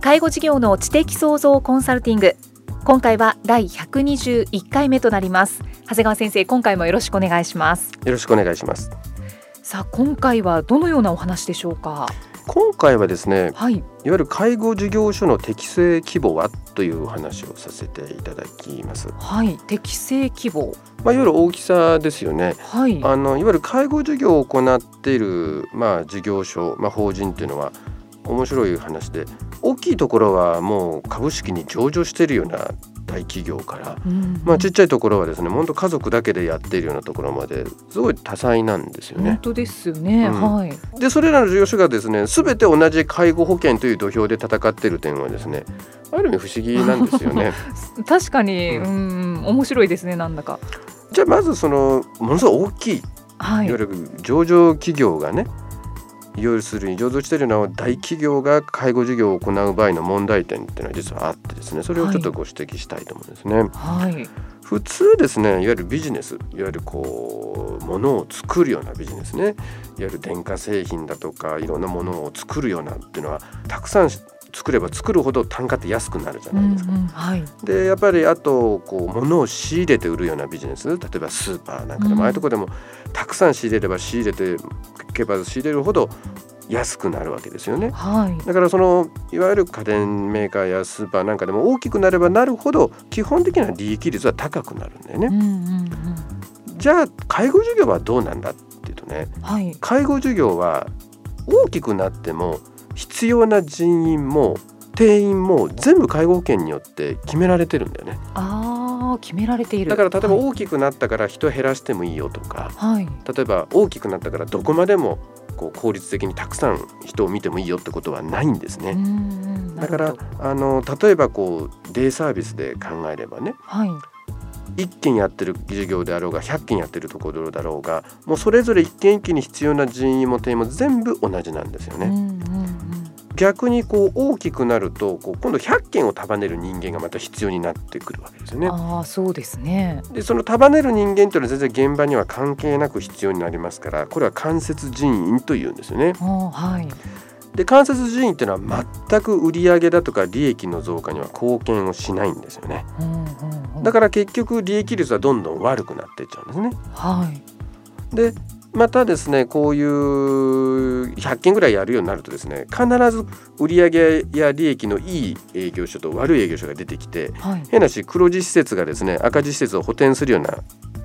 介護事業の知的創造コンサルティング今回は第121回目となります長谷川先生今回もよろしくお願いしますよろしくお願いしますさあ今回はどのようなお話でしょうか？今回はですね、はい、いわゆる介護事業所の適正規模はというお話をさせていただきます。はい、適正規模。まあ、いわゆる大きさですよね。はい。あのいわゆる介護事業を行っているまあ事業所、まあ法人っていうのは面白い話で、大きいところはもう株式に上場しているような大企業から、うんまあちっちゃいところはですね、本当家族だけでやっているようなところまですごい多彩なんですよね。本当ですよね。うんはい。でそれらの事業所がですね全て同じ介護保険という土俵で戦っている点はですねある意味不思議なんですよね。確かに、ううん、面白いですね、なんだか。じゃあまずそのものすごい大きいいはい。わゆる上場企業がね要するに上場しているような大企業が介護事業を行う場合の問題点っていうのは実はあってですねそれをちょっとご指摘したいと思うんですね。はい。普通ですねいわゆるビジネスいわゆるこうものを作るようなビジネスねいわゆる電化製品だとかいろんなものを作るようなっていうのはたくさん作れば作るほど単価って安くなるじゃうんうないですか。ん、はい。でやっぱりあとこう物を仕入れて売るようなビジネス例えばスーパーなんかでうんも、ああいうとこでもたくさん仕入れれば仕入れていけば仕入れるほど安くなるわけですよね。はい。だからそのいわゆる家電メーカーやスーパーなんかでも大きくなればなるほど基本的な利益率は高くなるんだよね。うんうんうん。じゃあ介護事業はどうなんだっていうとねはい。介護事業は大きくなっても必要な人員も定員も全部介護保険によって決められてるんだよね。ああ、決められている。だから例えばはい。大きくなったから人減らしてもいいよとかはい。例えば大きくなったからどこまでもこう効率的にたくさん人を見てもいいよってことはないんですね。だからあの例えばこうデイサービスで考えればねはい。1件やってる事業であろうが100件やってるところだろうがもうそれぞれ一件一件に必要な人員も定員も全部同じなんですよね。逆にこう大きくなるとこう今度100件を束ねる人間がまた必要になってくるわけですよね。ああ、そうですね。でその束ねる人間というのは全然現場には関係なく必要になりますからこれは間接人員というんですよね。はい。で間接人員っていうのは全く売上だとか利益の増加には貢献をしないんですよね。うんうんうん。だから結局利益率はどんどん悪くなっていっちゃうんですね。はい。でまたですねこういう100件ぐらいやるようになるとですね必ず売上や利益のいい営業所と悪い営業所が出てきてはい。変なし黒字施設がですね赤字施設を補填するような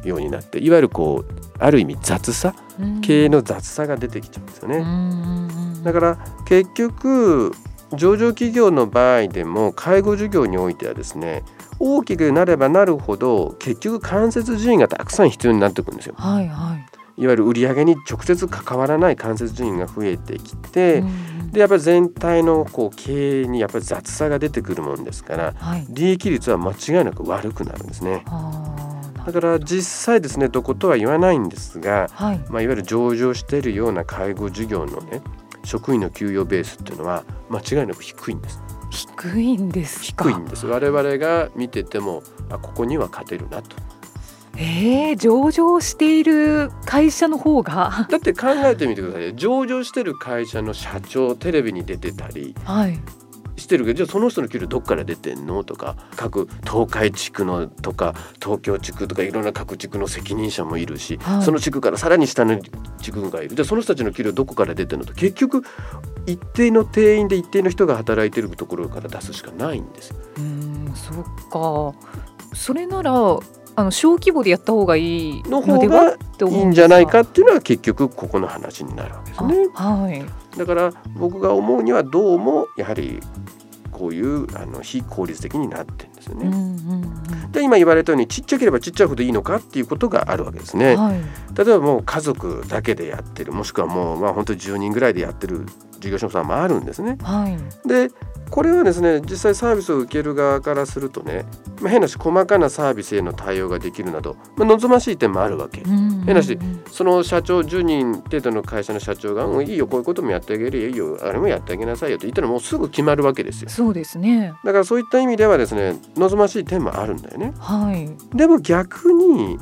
ようになっていわゆるこうある意味雑さ経営の雑さが出てきちゃうんですよね。だから結局上場企業の場合でも介護事業においてはですね大きくなればなるほど結局間接人員がたくさん必要になってくるんですよ。はいはい。いわゆる売上に直接関わらない間接人員が増えてきて、でやっぱり全体のこう経営にやっぱり雑さが出てくるもんですからはい。利益率は間違いなく悪くなるんですね。だから実際ですねどことは言わないんですが、はい。まあ、いわゆる上場しているような介護事業のね職員の給与ベースっていうのは間違いなく低いんです低いんですか？低いんです我々が見ててもあここには勝てるなとええ上場している会社の方が。だって考えてみてください上場してる会社の社長テレビに出てたりはい。してるけどじゃあその人の給料どっから出てんの？とか各東海地区のとか東京地区とかいろんな各地区の責任者もいるし、はいその地区からさらに下の地区がいるじゃあその人たちの給料どこから出てるの？と結局一定の定員で一定の人が働いてるところから出すしかないんですよ。うーん、そっか。それならあの小規模でやった方がいいの方がいいんじゃないかっていうのは結局ここの話になるわけですね。はい、だから僕が思うにはどうもやはりこういうあの非効率的になってるんですよね。うんうんうん、で今言われたようにちっちゃければちっちゃいほどいいのかっていうことがあるわけですね。はい、例えばもう家族だけでやってるもしくはもうまあ本当に10人ぐらいでやってる事業所さんもあるんですね。はい、でこれはですね実際サービスを受ける側からするとね、まあ、変なし細かなサービスへの対応ができるなど、まあ、望ましい点もあるわけ、変なしその社長10人程度の会社の社長が「いいよこういうこともやってあげるよいいよあれもやってあげなさいよ」と言ったらもうすぐ決まるわけですよ。そうですねだからそういった意味ではですね望ましい点もあるんだよね。はい、でも逆に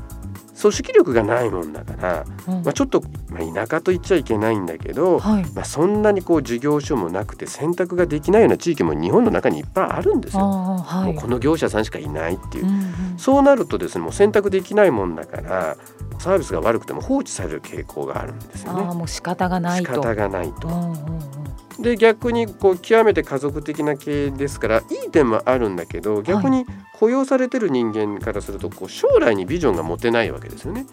組織力がないもんだから、うん、まあ、ちょっと、まあ、田舎と言っちゃいけないんだけど、はい、まあ、そんなにこう事業所もなくて選択ができないような地域も日本の中にいっぱいあるんですよ。はい、もうこの業者さんしかいないっていう、うんうん、そうなるとですねもう選択できないもんだからサービスが悪くても放置される傾向があるんですよね。あもう仕方がないと。仕方がないと、うんうんうん、で逆にこう極めて家族的な経営ですからいい点もあるんだけど逆に雇用されてる人間からするとこう将来にビジョンが持てないわけですよね。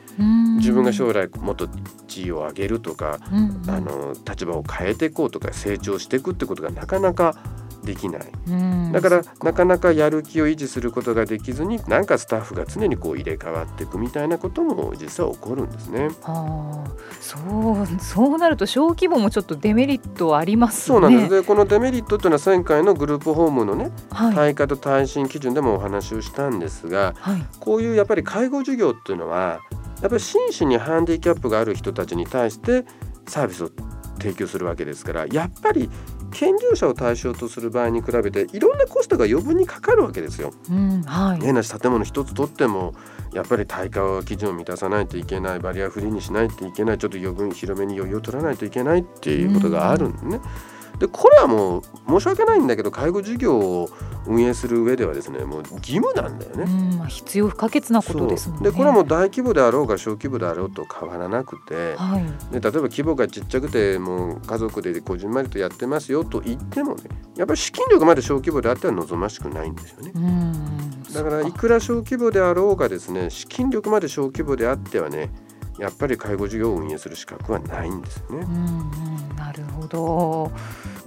自分が将来もっと地位を上げるとか、あの立場を変えていこうとか成長していくってことがなかなかできない、だからなかなかやる気を維持することができずになんかスタッフが常にこう入れ替わっていくみたいなことも実は起こるんですね。あそうそうなると小規模もちょっとデメリットあります、ね、そうなんです。でこのデメリットというのは前回のグループホームのね、はい、対価と耐震基準でもお話をしたんですが、はい、こういうやっぱり介護事業っていうのはやっぱり真摯にハンディキャップがある人たちに対してサービスを提供するわけですからやっぱり健常者を対象とする場合に比べていろんなコストが余分にかかるわけですよ。うんはい、変な建物一つとってもやっぱり耐火基準を満たさないといけないバリアフリーにしないといけないちょっと余分広めに余裕を取らないといけないっていうことがあるんでね。うんでこれはもう申し訳ないんだけど介護事業を運営する上ではですねもう義務なんだよね。まあ、必要不可欠なことですもんね。でこれはもう大規模であろうが小規模であろうと変わらなくて、はい、で例えば規模がちっちゃくてもう家族でこじんまりとやってますよと言ってもねやっぱり資金力まで小規模であっては望ましくないんですよね。だからいくら小規模であろうがですね資金力まで小規模であってはねやっぱり介護事業を運営する資格はないんですね。なるほど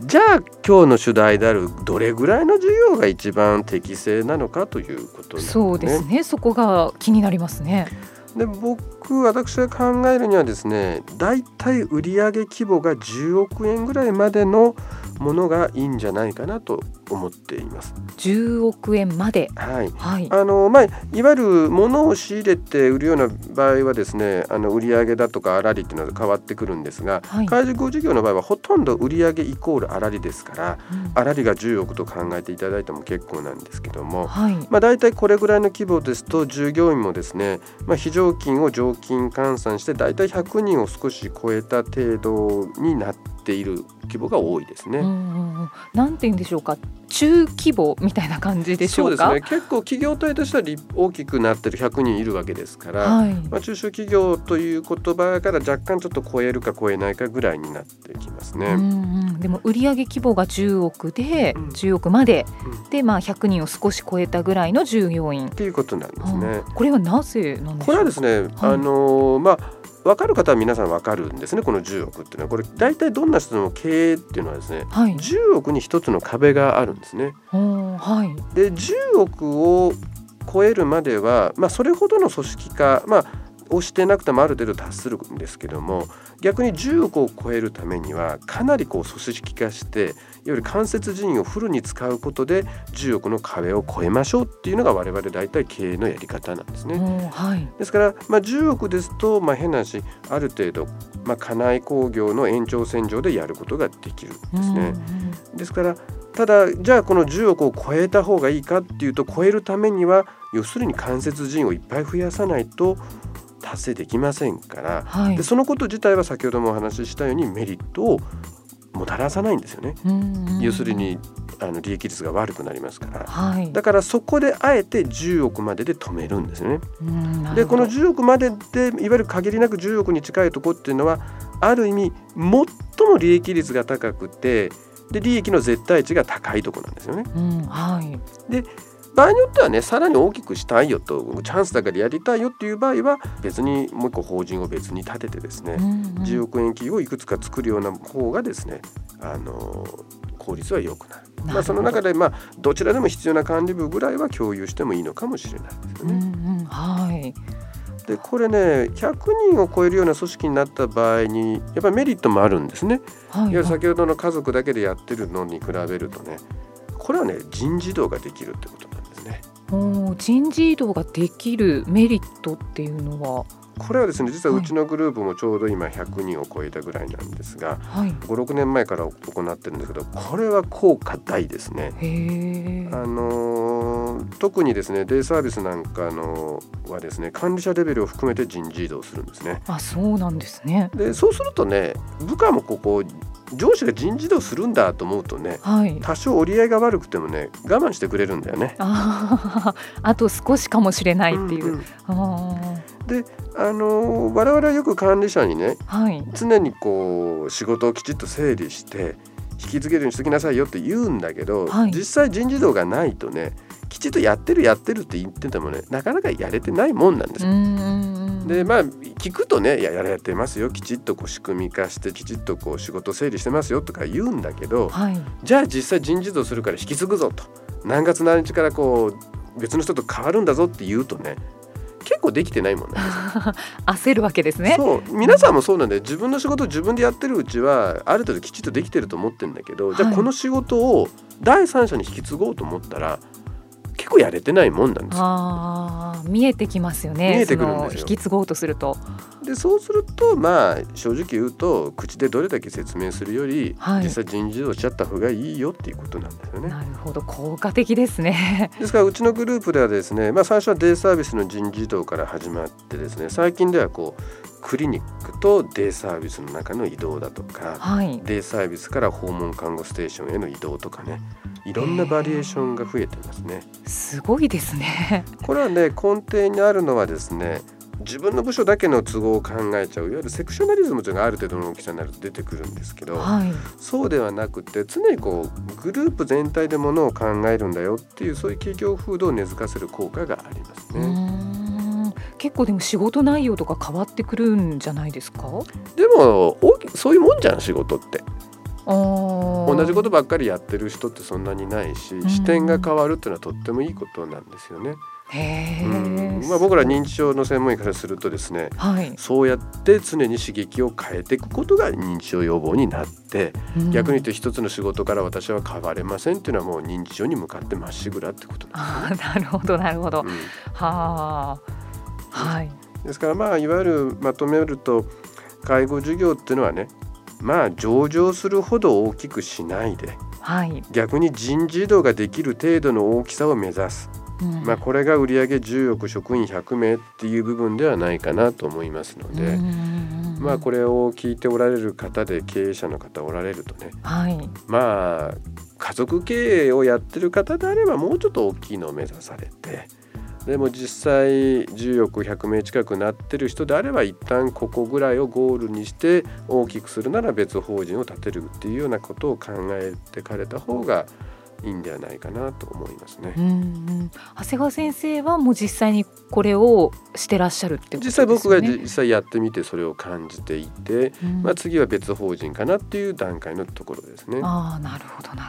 じゃあ今日の主題であるどれぐらいの授業が一番適正なのかということですね。そうですねそこが気になりますね。で僕私が考えるにはですねだいたい売上規模が10億円ぐらいまでのものがいいんじゃないかなと思っています。10億円まで、はい、はい、あのまあ、いわゆる物を仕入れて売るような場合はですねあの売上だとか粗利っていうのは変わってくるんですが、はい、開示事業の場合はほとんど売上イコール粗利ですから、うん、粗利が10億と考えていただいても結構なんですけども、はい。まあ、大体これぐらいの規模ですと従業員もですね、まあ、非常勤を常勤換算して大体100人を少し超えた程度になっている規模が多いですね。なんて言うんでしょうか中規模みたいな感じでしょうか？そうですね。結構企業体としては大きくなってる100人いるわけですから、はい、まあ中小企業という言葉から若干ちょっと超えるか超えないかぐらいになってきますね。うんうん、でも売上規模が10億で、うん、10億まで、うん、でまあ100人を少し超えたぐらいの従業員っていうことなんですね。これはなぜなんでしょうこれはですね、はい、あのまあ分かる方は皆さん分かるんですねこの10億っていうのは。これ大体どんな人でも経営っていうのはですね、はい、10億に一つの壁があるんですね。はい、で10億を超えるまでは、まあ、それほどの組織化、まあ、をしてなくてもある程度達するんですけども逆に10億を超えるためにはかなりこう組織化していわゆる間接人員をフルに使うことで10億の壁を超えましょうっていうのが我々大体経営のやり方なんですね。はい、ですから、まあ、10億ですと、まあ、変な話ある程度、まあ、家内工業の延長線上でやることができるんですね。ですからただじゃあこの10億を超えた方がいいかっていうと超えるためには要するに間接人員をいっぱい増やさないと達成できませんから、はい、でそのこと自体は先ほどもお話ししたようにメリットをもたらさないんですよね。要するにあの利益率が悪くなりますから、はい、だからそこであえて10億までで止めるんですよね。でこの10億まででいわゆる限りなく10億に近いとこっていうのはある意味最も利益率が高くてで利益の絶対値が高いとこなんですよね。うんはい、で場合によってはねさらに大きくしたいよとチャンスだからやりたいよっていう場合は別にもう一個法人を別に立ててですね、うんうん、10億円企業をいくつか作るような方がですねあの効率は良くなる。まあ、その中で、まあ、どちらでも必要な管理部ぐらいは共有してもいいのかもしれないですよね。うんうん、はいでこれね100人を超えるような組織になった場合にやっぱりメリットもあるんですね。はいはい、いや先ほどの家族だけでやってるのに比べるとねこれはね人事異動ができるってこと人事異動ができるメリットっていうのは？これはですね実はうちのグループもちょうど今100人を超えたぐらいなんですが、はい、56年前から行ってるんですけどこれは効果大ですね。あの特にですねデイサービスなんかのはですね管理者レベルを含めて人事異動するんですね。あそうなんですね。でそうするとね部下もここ上司が人事異動するんだと思うとね、はい、多少折り合いが悪くてもね我慢してくれるんだよね。あ あと少しかもしれないっていう。うんうん、であの我々はよく管理者にね、はい、常にこう仕事をきちっと整理して引き継げるようにしときなさいよって言うんだけど、はい、実際人事異動がないとねきちっとやってるやってるって言っててもねなかなかやれてないもんなんですよ。でまあ聞くとね「いややれてますよ。きちっとこう仕組み化してきちっとこう仕事整理してますよ」とか言うんだけど、はい、じゃあ実際人事異動するから引き継ぐぞと。何月何日からこう別の人と変わるんだぞって言うとね結構できてないもんね 焦るわけですね。そう。皆さんもそうなんで自分の仕事を自分でやってるうちはある程度きちっとできてると思ってるんだけど、はい、じゃあこの仕事を第三者に引き継ごうと思ったら結構やれてないもんなんですあ見えてきますよね。見えてくるんですよ。引き継ごうとするとでそうするとまあ正直言うと口でどれだけ説明するより、はい、実際人事異動しちゃった方がいいよっていうことなんですよね。なるほど。効果的ですね。ですからうちのグループではですねまあ最初はデイサービスの人事異動から始まってですね最近ではこうクリニックとデイサービスの中の移動だとか、はい、デイサービスから訪問看護ステーションへの移動とかねいろんなバリエーションが増えてますね。すごいですね。これはね根底にあるのはですね自分の部署だけの都合を考えちゃういわゆるセクショナリズムというのがある程度の大きさになると出てくるんですけど、はい、そうではなくて常にこうグループ全体でものを考えるんだよっていうそういう企業風土を根付かせる効果がありますね。結構でも仕事内容とか変わってくるんじゃないですか？でもそういうもんじゃん仕事って。同じことばっかりやってる人ってそんなにないし、視点が変わるっていうのはとってもいいことなんですよね。うんまあ、僕ら認知症の専門医からするとですね、はい、そうやって常に刺激を変えていくことが認知症予防になって、うん、逆に言って一つの仕事から私は変われませんっていうのはもう認知症に向かってまっしぐらってことなんです、ね、なるほどなるほど。うん、はあ。はい。ですからまあいわゆるまとめると介護事業っていうのはねまあ上場するほど大きくしないで、はい、逆に人事異動ができる程度の大きさを目指す、うん、まあ、これが売上10億職員100名っていう部分ではないかなと思いますので、まあ、これを聞いておられる方で経営者の方おられるとね、はい、まあ家族経営をやってる方であればもうちょっと大きいのを目指されて。でも実際10億100名近くなってる人であれば一旦ここぐらいをゴールにして大きくするなら別法人を立てるっていうようなことを考えてかれた方がいいんではないかなと思いますね。うんうん、長谷川先生はもう実際にこれをしてらっしゃるってことですね。実際僕が実際やってみてそれを感じていて、うん、まあ次は別法人かなっていう段階のところですね。ああなるほどなるほど。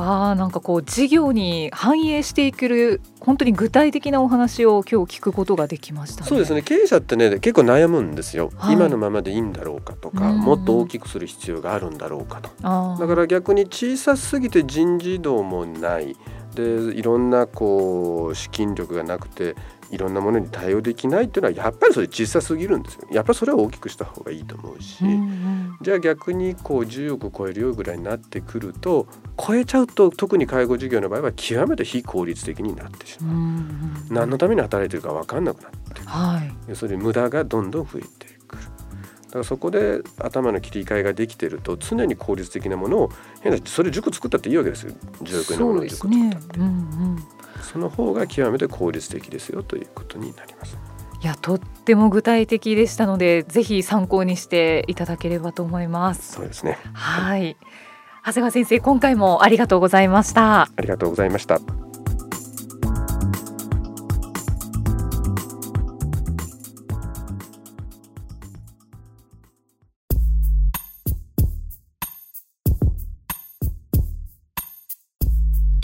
あなんかこう事業に反映していける本当に具体的なお話を今日聞くことができました、ね、そうですね。経営者ってね結構悩むんですよ、はい、今のままでいいんだろうかとかもっと大きくする必要があるんだろうかとだから逆に小さすぎて人事異動もない。でいろんなこう資金力がなくていろんなものに対応できないっていうのはやっぱりそれ小さすぎるんですよ。やっぱりそれは大きくした方がいいと思うし、うんうん、じゃあ逆にこう10億超えるよぐらいになってくると超えちゃうと特に介護事業の場合は極めて非効率的になってしまう、うんうん、何のために働いてるか分かんなくなってはい、要するに無駄がどんどん増えてくる。だからそこで頭の切り替えができてると常に効率的なものを変なそれ塾作ったっていいわけですよ。10億円のものを塾作ったって。そ,、の方が極めて効率的ですよということになります。いやとっても具体的でしたのでぜひ参考にしていただければと思います。そうですね。はい、長谷川先生今回もありがとうございました。ありがとうございました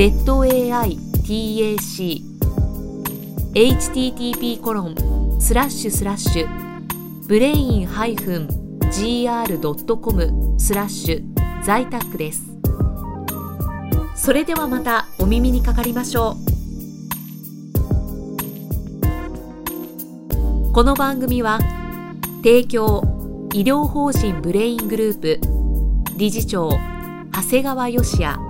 zaitac http コロンスラッシュスラッシュブレイン -gr.com スラッシュ在宅です。それではまたお耳にかかりましょう。この番組は提供医療法人ブレイングループ理事長長谷川義也。